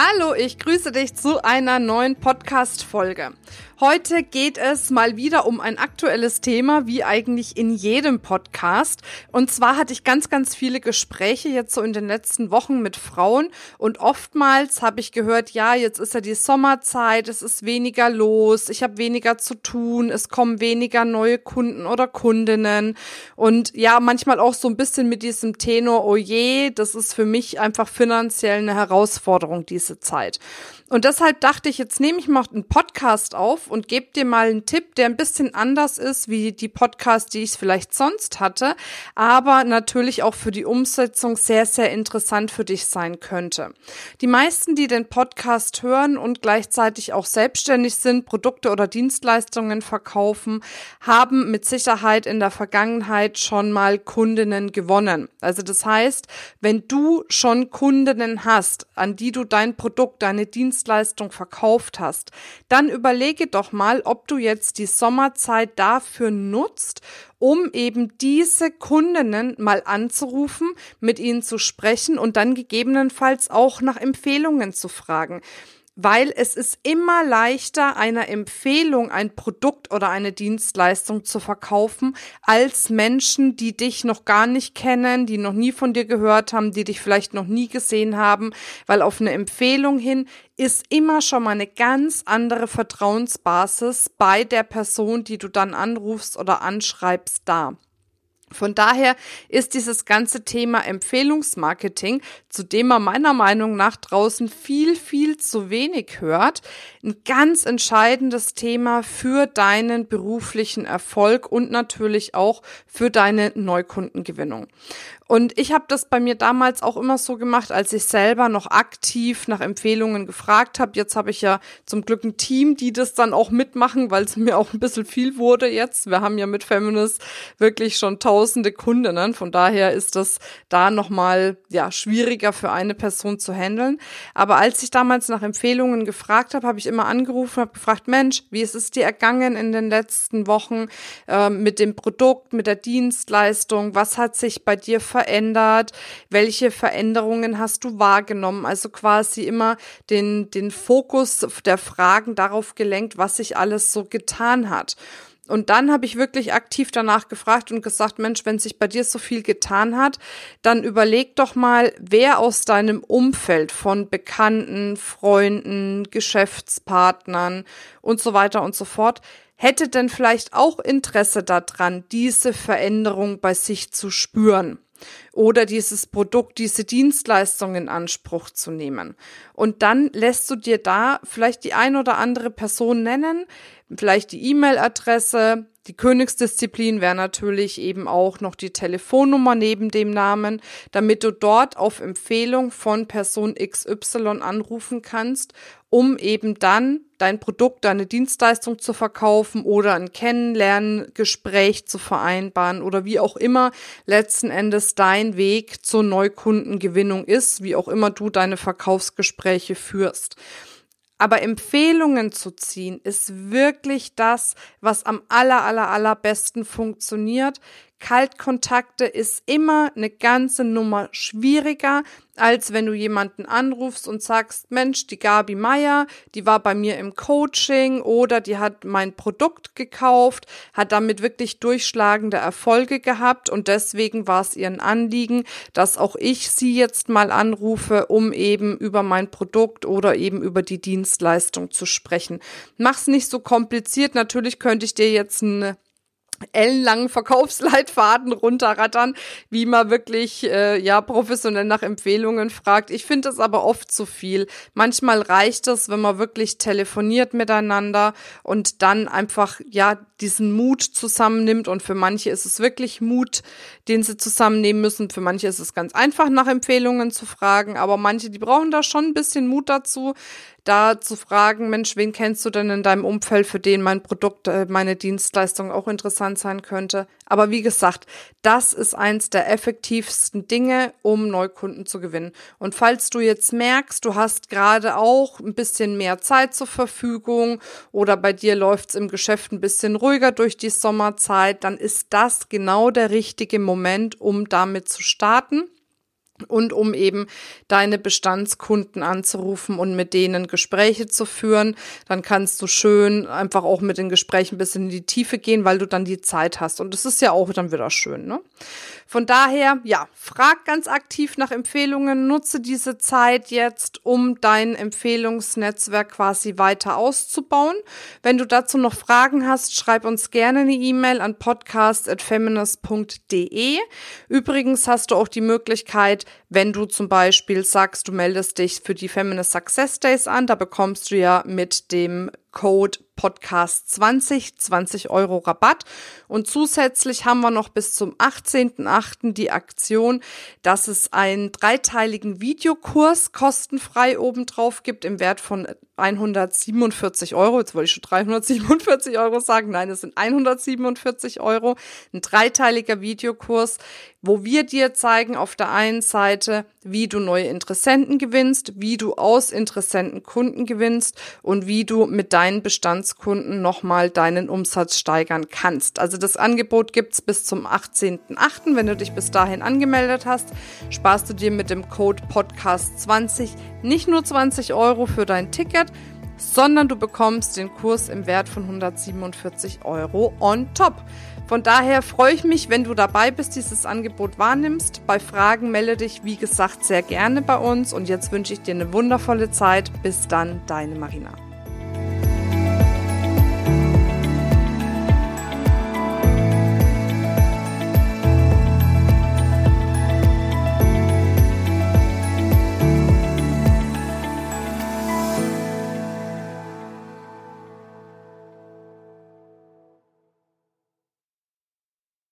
Hallo, ich grüße dich zu einer neuen Podcast-Folge. Heute geht es mal wieder um ein aktuelles Thema, wie eigentlich in jedem Podcast. Und zwar hatte ich ganz, ganz viele Gespräche jetzt so in den letzten Wochen mit Frauen. Und oftmals habe ich gehört, ja, jetzt ist ja die Sommerzeit, es ist weniger los, ich habe weniger zu tun, es kommen weniger neue Kunden oder Kundinnen. Und ja, manchmal auch so ein bisschen mit diesem Tenor, oh je, das ist für mich einfach finanziell eine Herausforderung, diese Zeit. Und deshalb dachte ich, jetzt nehme ich mal einen Podcast auf und gebe dir mal einen Tipp, der ein bisschen anders ist wie die Podcasts, die ich vielleicht sonst hatte, aber natürlich auch für die Umsetzung sehr, sehr interessant für dich sein könnte. Die meisten, die den Podcast hören und gleichzeitig auch selbstständig sind, Produkte oder Dienstleistungen verkaufen, haben mit Sicherheit in der Vergangenheit schon mal Kundinnen gewonnen. Also das heißt, wenn du schon Kundinnen hast, an die du dein Produkt, deine Dienstleistung verkauft hast, dann überlege doch mal, ob du jetzt die Sommerzeit dafür nutzt, um eben diese Kundinnen mal anzurufen, mit ihnen zu sprechen und dann gegebenenfalls auch nach Empfehlungen zu fragen weil es ist immer leichter, einer Empfehlung ein Produkt oder eine Dienstleistung zu verkaufen, als Menschen, die dich noch gar nicht kennen, die noch nie von dir gehört haben, die dich vielleicht noch nie gesehen haben, weil auf eine Empfehlung hin ist immer schon mal eine ganz andere Vertrauensbasis bei der Person, die du dann anrufst oder anschreibst, da. Von daher ist dieses ganze Thema Empfehlungsmarketing, zu dem man meiner Meinung nach draußen viel, viel zu wenig hört, ein ganz entscheidendes Thema für deinen beruflichen Erfolg und natürlich auch für deine Neukundengewinnung. Und ich habe das bei mir damals auch immer so gemacht, als ich selber noch aktiv nach Empfehlungen gefragt habe. Jetzt habe ich ja zum Glück ein Team, die das dann auch mitmachen, weil es mir auch ein bisschen viel wurde jetzt. Wir haben ja mit Feminist wirklich schon tausende Kundinnen. Von daher ist das da nochmal ja, schwieriger für eine Person zu handeln. Aber als ich damals nach Empfehlungen gefragt habe, habe ich immer angerufen, habe gefragt, Mensch, wie ist es dir ergangen in den letzten Wochen äh, mit dem Produkt, mit der Dienstleistung? Was hat sich bei dir verändert? Welche Veränderungen hast du wahrgenommen? Also quasi immer den, den Fokus der Fragen darauf gelenkt, was sich alles so getan hat. Und dann habe ich wirklich aktiv danach gefragt und gesagt, Mensch, wenn sich bei dir so viel getan hat, dann überleg doch mal, wer aus deinem Umfeld von Bekannten, Freunden, Geschäftspartnern und so weiter und so fort hätte denn vielleicht auch Interesse daran, diese Veränderung bei sich zu spüren oder dieses Produkt, diese Dienstleistung in Anspruch zu nehmen. Und dann lässt du dir da vielleicht die ein oder andere Person nennen, vielleicht die E-Mail-Adresse, die Königsdisziplin wäre natürlich eben auch noch die Telefonnummer neben dem Namen, damit du dort auf Empfehlung von Person XY anrufen kannst, um eben dann dein Produkt, deine Dienstleistung zu verkaufen oder ein Kennenlerngespräch zu vereinbaren oder wie auch immer letzten Endes dein Weg zur Neukundengewinnung ist, wie auch immer du deine Verkaufsgespräche führst. Aber Empfehlungen zu ziehen ist wirklich das, was am aller, aller, allerbesten funktioniert. Kaltkontakte ist immer eine ganze Nummer schwieriger, als wenn du jemanden anrufst und sagst, Mensch, die Gabi Meier, die war bei mir im Coaching oder die hat mein Produkt gekauft, hat damit wirklich durchschlagende Erfolge gehabt und deswegen war es ihr ein Anliegen, dass auch ich sie jetzt mal anrufe, um eben über mein Produkt oder eben über die Dienstleistung zu sprechen. Mach's nicht so kompliziert. Natürlich könnte ich dir jetzt eine ellenlangen Verkaufsleitfaden runterrattern, wie man wirklich äh, ja professionell nach Empfehlungen fragt. Ich finde es aber oft zu viel. Manchmal reicht es, wenn man wirklich telefoniert miteinander und dann einfach ja diesen Mut zusammennimmt und für manche ist es wirklich Mut, den sie zusammennehmen müssen. Für manche ist es ganz einfach nach Empfehlungen zu fragen, aber manche, die brauchen da schon ein bisschen Mut dazu, da zu fragen, Mensch, wen kennst du denn in deinem Umfeld, für den mein Produkt, äh, meine Dienstleistung auch interessant sein könnte. Aber wie gesagt, das ist eins der effektivsten Dinge, um Neukunden zu gewinnen. Und falls du jetzt merkst, du hast gerade auch ein bisschen mehr Zeit zur Verfügung oder bei dir läuft es im Geschäft ein bisschen ruhiger durch die Sommerzeit, dann ist das genau der richtige Moment, um damit zu starten und um eben deine Bestandskunden anzurufen und mit denen Gespräche zu führen. Dann kannst du schön einfach auch mit den Gesprächen ein bisschen in die Tiefe gehen, weil du dann die Zeit hast. Und das ist ja auch dann wieder schön. Ne? Von daher, ja, frag ganz aktiv nach Empfehlungen, nutze diese Zeit jetzt, um dein Empfehlungsnetzwerk quasi weiter auszubauen. Wenn du dazu noch Fragen hast, schreib uns gerne eine E-Mail an podcast.feminist.de. Übrigens hast du auch die Möglichkeit, wenn du zum Beispiel sagst, du meldest dich für die Feminist Success Days an, da bekommst du ja mit dem Code Podcast 20, 20 Euro Rabatt. Und zusätzlich haben wir noch bis zum 18.8. die Aktion, dass es einen dreiteiligen Videokurs kostenfrei obendrauf gibt im Wert von 147 Euro. Jetzt wollte ich schon 347 Euro sagen. Nein, es sind 147 Euro. Ein dreiteiliger Videokurs, wo wir dir zeigen auf der einen Seite, wie du neue Interessenten gewinnst, wie du aus Interessenten Kunden gewinnst und wie du mit deinen Bestandskunden nochmal deinen Umsatz steigern kannst. Also das Angebot gibt's bis zum 18.8. Wenn du dich bis dahin angemeldet hast, sparst du dir mit dem Code Podcast20 nicht nur 20 Euro für dein Ticket, sondern du bekommst den Kurs im Wert von 147 Euro on top. Von daher freue ich mich, wenn du dabei bist, dieses Angebot wahrnimmst. Bei Fragen melde dich, wie gesagt, sehr gerne bei uns. Und jetzt wünsche ich dir eine wundervolle Zeit. Bis dann, deine Marina.